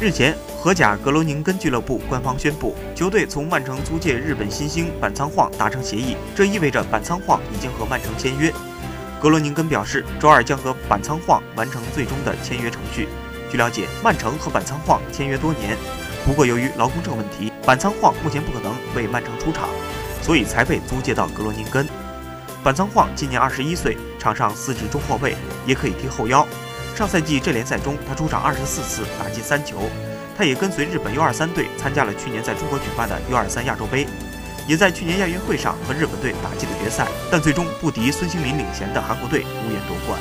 日前，荷甲格罗宁根俱乐部官方宣布，球队从曼城租借日本新星板仓晃达成协议，这意味着板仓晃已经和曼城签约。格罗宁根表示，周二将和板仓晃完成最终的签约程序。据了解，曼城和板仓晃签约多年，不过由于劳工证问题，板仓晃目前不可能为曼城出场，所以才被租借到格罗宁根。板仓晃今年二十一岁，场上司职中后卫，也可以踢后腰。上赛季这联赛中，他出场二十四次，打进三球。他也跟随日本 U23 队参加了去年在中国举办的 U23 亚洲杯，也在去年亚运会上和日本队打进了决赛，但最终不敌孙兴民领衔的韩国队，无缘夺冠。